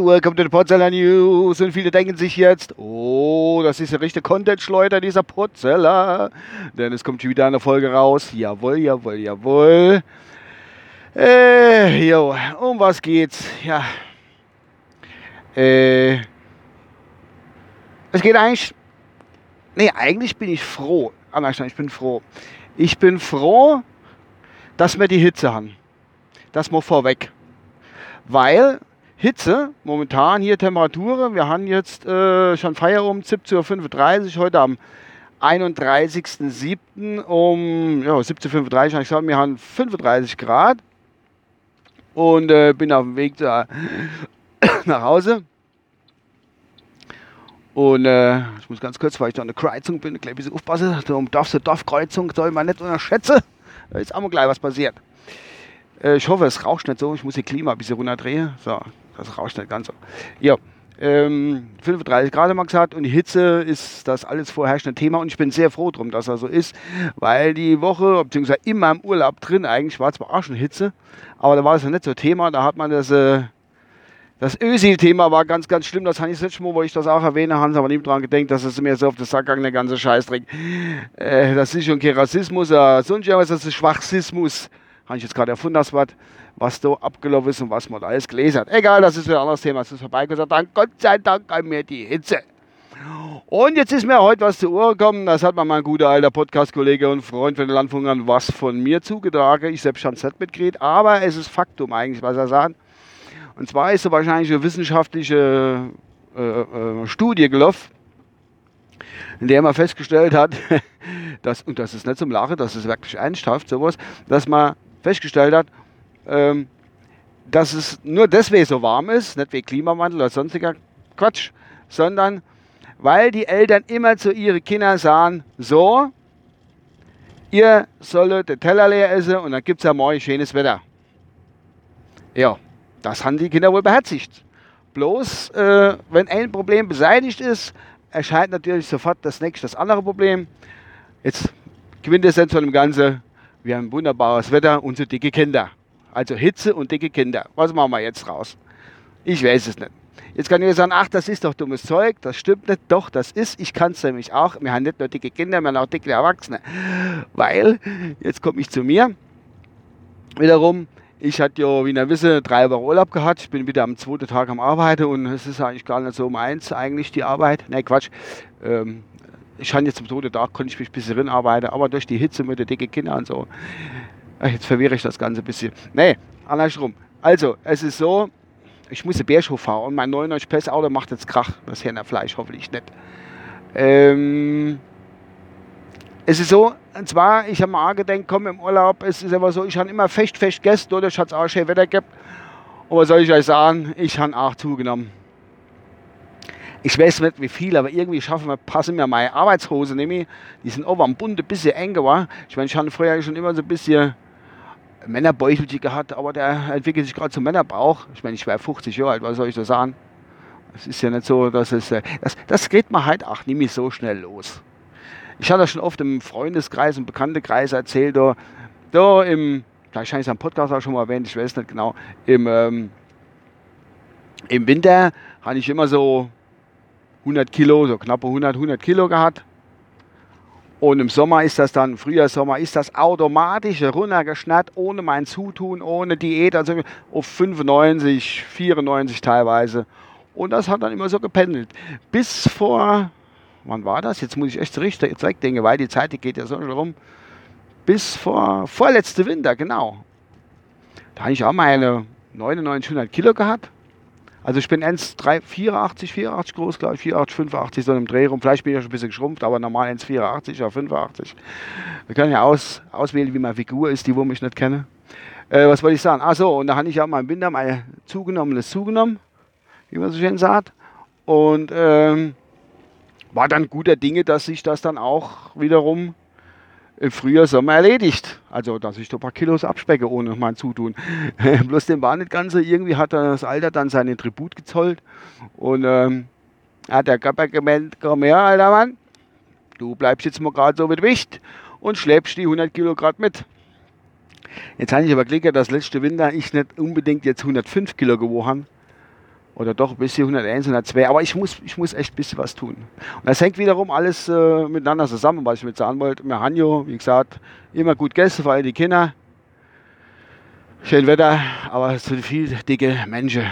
Welcome to the Potzeller News. Und viele denken sich jetzt, oh, das ist ja richtig Content-Schleuder, dieser Potzeller. Denn es kommt wieder eine Folge raus. Jawohl, jawohl, jawohl. Äh, jo, um was geht's? Ja. Äh, es geht eigentlich, nee, eigentlich bin ich froh. Ah, nein, ich bin froh. Ich bin froh, dass wir die Hitze haben. Das mal vorweg. Weil Hitze, momentan hier Temperaturen, wir haben jetzt äh, schon Feierabend 17.35 Uhr, heute am 31.07. um ja, 17.35 Uhr, ich gesagt, wir haben 35 Grad und äh, bin auf dem Weg da nach Hause. Und äh, ich muss ganz kurz, weil ich da an der Kreuzung bin, gleich ein bisschen aufpassen. Da um Dorf zur Dorfkreuzung soll man nicht unterschätzen. Da ist auch mal gleich was passiert. Äh, ich hoffe, es rauscht nicht so. Ich muss die Klima ein bisschen runterdrehen. So, das rauscht nicht ganz so. Ja, ähm, 35 Grad wir gesagt und die Hitze ist das alles vorherrschende Thema und ich bin sehr froh drum, dass er so ist, weil die Woche, beziehungsweise immer im Urlaub drin, eigentlich war es zwar auch schon Hitze, aber da war es ja nicht so Thema, da hat man das, äh, das Ösil-Thema war ganz, ganz schlimm, das habe ich jetzt schon mal, wo ich das auch erwähne, haben sie aber nie dran gedacht, dass es mir so auf den Sack gegangen, der ganze Scheißdreck. Äh, das ist schon kein Rassismus, äh, sonst ja, was das ist Schwachsismus habe ich jetzt gerade erfunden, das Wort, was da abgelaufen ist und was man da alles gelesen hat. Egal, das ist ein anderes Thema, es ist vorbei. Gott Gott sei Dank an mir die Hitze. Und jetzt ist mir heute was zu Ohr gekommen, das hat mir mein guter alter Podcast-Kollege und Freund von den Landfunkern was von mir zugetragen. Ich selbst habe es nicht mitgekriegt, aber es ist Faktum eigentlich, was er sagt. Und zwar ist so wahrscheinlich eine wissenschaftliche äh, äh, Studie gelaufen, in der man festgestellt hat, dass, und das ist nicht zum Lachen, das ist wirklich ernsthaft sowas, dass man festgestellt hat, ähm, dass es nur deswegen so warm ist, nicht wegen Klimawandel oder sonstiger Quatsch, sondern weil die Eltern immer zu ihren Kindern sagen, so, ihr sollt den Teller leer essen und dann gibt es ja morgen schönes Wetter. Ja, das haben die Kinder wohl beherzigt. Bloß, äh, wenn ein Problem beseitigt ist, erscheint natürlich sofort das nächste, das andere Problem. Jetzt Quintessenz von dem Ganzen, wir haben wunderbares Wetter und so dicke Kinder. Also Hitze und dicke Kinder. Was machen wir jetzt raus? Ich weiß es nicht. Jetzt kann ich sagen, ach, das ist doch dummes Zeug, das stimmt nicht. Doch, das ist, ich kann es nämlich auch. Wir haben nicht nur dicke Kinder, wir haben auch dicke Erwachsene. Weil, jetzt komme ich zu mir, wiederum, ich hatte ja, wie ihr wisst, drei Wochen Urlaub gehabt. Ich bin wieder am zweiten Tag am Arbeiten und es ist eigentlich gar nicht so meins, eigentlich die Arbeit. Ne, Quatsch. Ähm, ich kann jetzt zum Tode da, konnte ich mich ein bisschen rinarbeiten, aber durch die Hitze mit den dicken Kindern und so, jetzt verwirre ich das Ganze ein bisschen. Nee, andersrum. Also, es ist so, ich muss den Bärschhof fahren und mein 99 PS Auto macht jetzt Krach. Das Fleisch hoffentlich nicht. Ähm, es ist so, und zwar, ich habe mir auch gedacht, komm im Urlaub, es ist aber so, ich habe immer fest, fest gegessen, dadurch hat es auch schön Wetter gehabt. Und was soll ich euch sagen, ich habe auch zugenommen ich weiß nicht wie viel, aber irgendwie schaffen wir, passen mir meine Arbeitshose nämlich, die sind oben am Bund ein bisschen eng war. Ich meine, ich habe früher schon immer so ein bisschen Männerbäuchelchen gehabt, aber der entwickelt sich gerade zum Männerbauch. Ich meine, ich wäre 50 Jahre alt, was soll ich da sagen? Es ist ja nicht so, dass es, äh, das, das geht man halt auch nicht so schnell los. Ich hatte das schon oft im Freundeskreis und Bekanntenkreis erzählt, da, da im, vielleicht habe ich es am Podcast auch schon mal erwähnt, ich weiß nicht genau, im, ähm, im Winter habe ich immer so 100 Kilo, so knappe 100, 100 Kilo gehabt. Und im Sommer ist das dann, Frühjahr, Sommer, ist das automatisch runtergeschnappt, ohne mein Zutun, ohne Diät, also auf 95, 94 teilweise. Und das hat dann immer so gependelt. Bis vor, wann war das? Jetzt muss ich echt richtig zurückdenken, weil die Zeit die geht ja so rum. Bis vor, vorletzte Winter, genau. Da habe ich auch meine 99, 100 Kilo gehabt. Also ich bin 1,84, 84 groß, glaube ich, 84, 85 so im Dreh rum. Vielleicht bin ich ja schon ein bisschen geschrumpft, aber normal 1,84 oder 85. Wir können ja aus, auswählen, wie meine Figur ist, die wo mich nicht kennen. Äh, was wollte ich sagen? Achso, und da habe ich ja im Winter mein zugenommenes zugenommen, wie man so schön sagt. Und ähm, war dann guter Dinge, dass sich das dann auch wiederum im Frühjahr, Sommer erledigt. Also, dass ich da ein paar Kilos abspecke ohne mein Zutun. Bloß dem war nicht ganz so. Irgendwie hat das Alter dann seinen Tribut gezollt. Und ähm, hat der Körper gemeint, komm her, alter Mann, du bleibst jetzt mal gerade so mit Wicht und schleppst die 100 Kilo gerade mit. Jetzt habe ich aber Glück, dass letzte Winter ich nicht unbedingt jetzt 105 Kilo gewogen habe. Oder doch ein bisschen 101, 102. Aber ich muss, ich muss echt ein bisschen was tun. Und das hängt wiederum alles äh, miteinander zusammen, was ich mit sagen wollte. Mir Hanjo, wie gesagt, immer gut gegessen, vor allem die Kinder. Schön Wetter, aber zu viel dicke Menschen.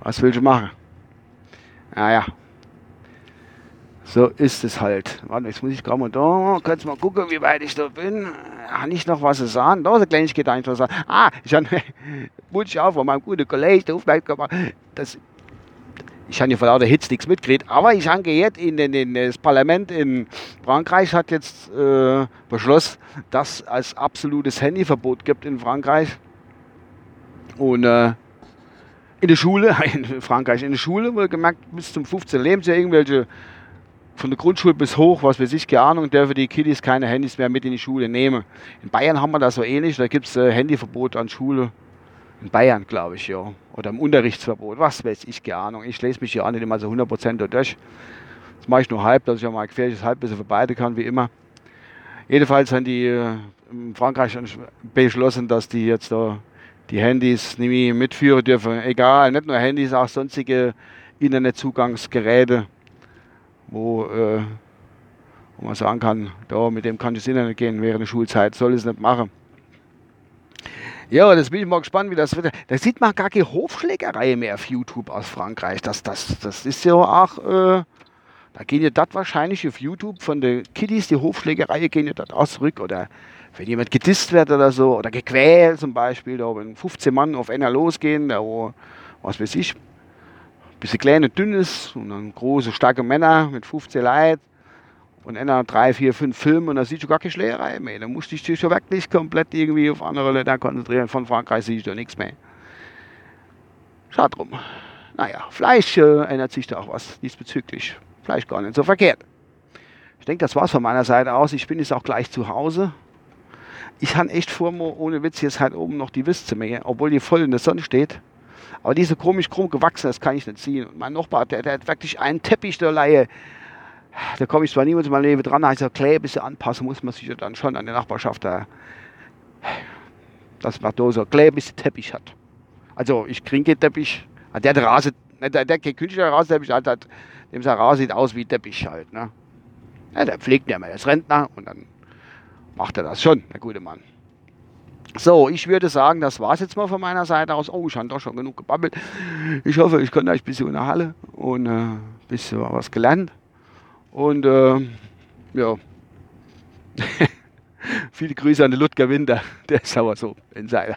Was willst du machen? Naja. So ist es halt. Warte, jetzt muss ich gerade mal da, kannst mal gucken, wie weit ich da bin. Habe ich noch was zu sagen? Da ist eine Kleinigkeit einfach sagen. Ah, ich habe, wurde ich auch von meinem guten Kollegen der aufmerksam gemacht, dass ich habe ja vor lauter Hitze nichts mitgekriegt, aber ich habe jetzt in, in, in, das Parlament in Frankreich hat jetzt äh, beschlossen, dass es absolutes Handyverbot gibt in Frankreich. Und äh, in der Schule, in Frankreich, in der Schule, wohl gemerkt, bis zum 15. Lebensjahr irgendwelche von der Grundschule bis hoch, was weiß ich, keine Ahnung, dürfen die Kiddies keine Handys mehr mit in die Schule nehmen. In Bayern haben wir das so ähnlich, da gibt es äh, Handyverbot an Schule. In Bayern, glaube ich, ja. Oder im Unterrichtsverbot, was weiß ich, keine Ahnung. Ich lese mich hier auch nicht immer so 100% durch. Das mache ich nur halb, dass ich ja mal ein gefährliches Halbwissen für beide kann, wie immer. Jedenfalls haben die äh, in Frankreich beschlossen, dass die jetzt da die Handys nicht mitführen dürfen. Egal, nicht nur Handys, auch sonstige Internetzugangsgeräte wo, äh, wo man sagen kann, da, mit dem kann ich ins Internet gehen während der Schulzeit, soll es nicht machen. Ja, das bin ich mal gespannt, wie das wird. Da sieht man gar keine Hofschlägerei mehr auf YouTube aus Frankreich. Das, das, das ist ja auch, äh, da gehen ja das wahrscheinlich auf YouTube von den Kiddies, die Hofschlägerei, gehen ja das auch zurück. Oder wenn jemand gedisst wird oder so, oder gequält zum Beispiel, da wenn 15 Mann auf einer losgehen, da wo, was weiß ich, bisschen kleine, dünnes und dann große, starke Männer mit 15 Leuten und einer drei, vier, fünf Filme und da siehst du gar keine Schlägerei mehr. Da musst du dich schon wirklich komplett irgendwie auf andere Länder konzentrieren. Von Frankreich siehst du nichts mehr. Schade drum. Naja, Fleisch äh, ändert sich da auch was diesbezüglich. Fleisch gar nicht so verkehrt. Ich denke, das war's von meiner Seite aus. Ich bin jetzt auch gleich zu Hause. Ich habe echt vor, ohne Witz jetzt halt oben noch die Wüste mehr, obwohl die voll in der Sonne steht. Aber diese komisch krumm gewachsen, das kann ich nicht ziehen. Und mein Nachbar, der, der hat wirklich einen Teppich der Laie. Da komme ich zwar niemals in meinem Leben dran, also Klebe bisschen anpassen muss man sich dann schon an die Nachbarschaft da. Dass man da so ein bisschen Teppich hat. Also ich kriege Teppich, der der Rase, der, der, der künstliche Rasenteppich hat, hat dem sein Rasen sieht aus wie Teppich halt. Ne? Ja, der pflegt ja mal als Rentner und dann macht er das schon, der gute Mann. So, ich würde sagen, das war es jetzt mal von meiner Seite aus. Oh, ich habe doch schon genug gebabbelt. Ich hoffe, ich konnte euch ein bisschen in der Halle und ein äh, bisschen was gelernt. Und äh, ja, viele Grüße an den Ludger Winter. Der ist sauer so, Insider.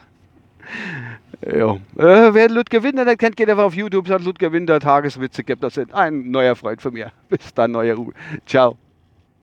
Ja. Äh, wer Ludger Winter nicht kennt, geht einfach auf YouTube, sagt Ludger Winter Tageswitze, gibt das ein neuer Freund von mir. Bis dann, neuer Ruhe. Ciao.